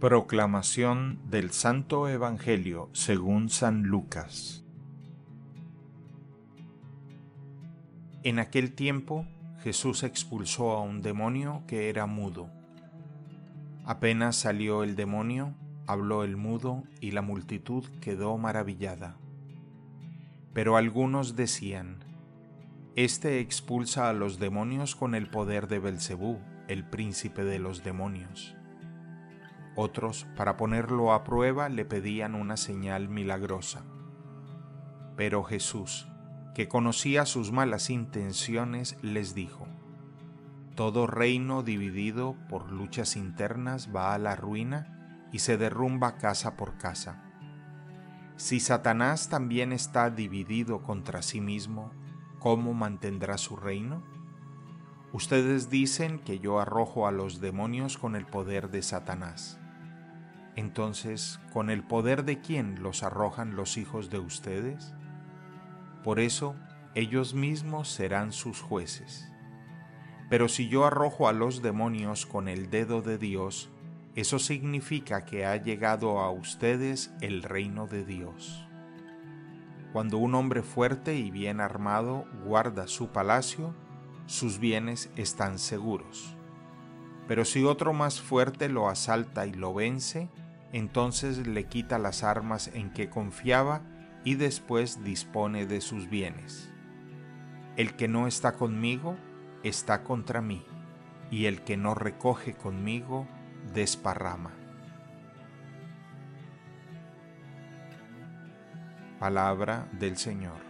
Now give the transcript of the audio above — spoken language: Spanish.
Proclamación del Santo Evangelio según San Lucas En aquel tiempo Jesús expulsó a un demonio que era mudo. Apenas salió el demonio, habló el mudo y la multitud quedó maravillada. Pero algunos decían, Este expulsa a los demonios con el poder de Belcebú, el príncipe de los demonios. Otros, para ponerlo a prueba, le pedían una señal milagrosa. Pero Jesús, que conocía sus malas intenciones, les dijo, Todo reino dividido por luchas internas va a la ruina y se derrumba casa por casa. Si Satanás también está dividido contra sí mismo, ¿cómo mantendrá su reino? Ustedes dicen que yo arrojo a los demonios con el poder de Satanás. Entonces, ¿con el poder de quién los arrojan los hijos de ustedes? Por eso, ellos mismos serán sus jueces. Pero si yo arrojo a los demonios con el dedo de Dios, eso significa que ha llegado a ustedes el reino de Dios. Cuando un hombre fuerte y bien armado guarda su palacio, sus bienes están seguros. Pero si otro más fuerte lo asalta y lo vence, entonces le quita las armas en que confiaba y después dispone de sus bienes. El que no está conmigo está contra mí, y el que no recoge conmigo desparrama. Palabra del Señor.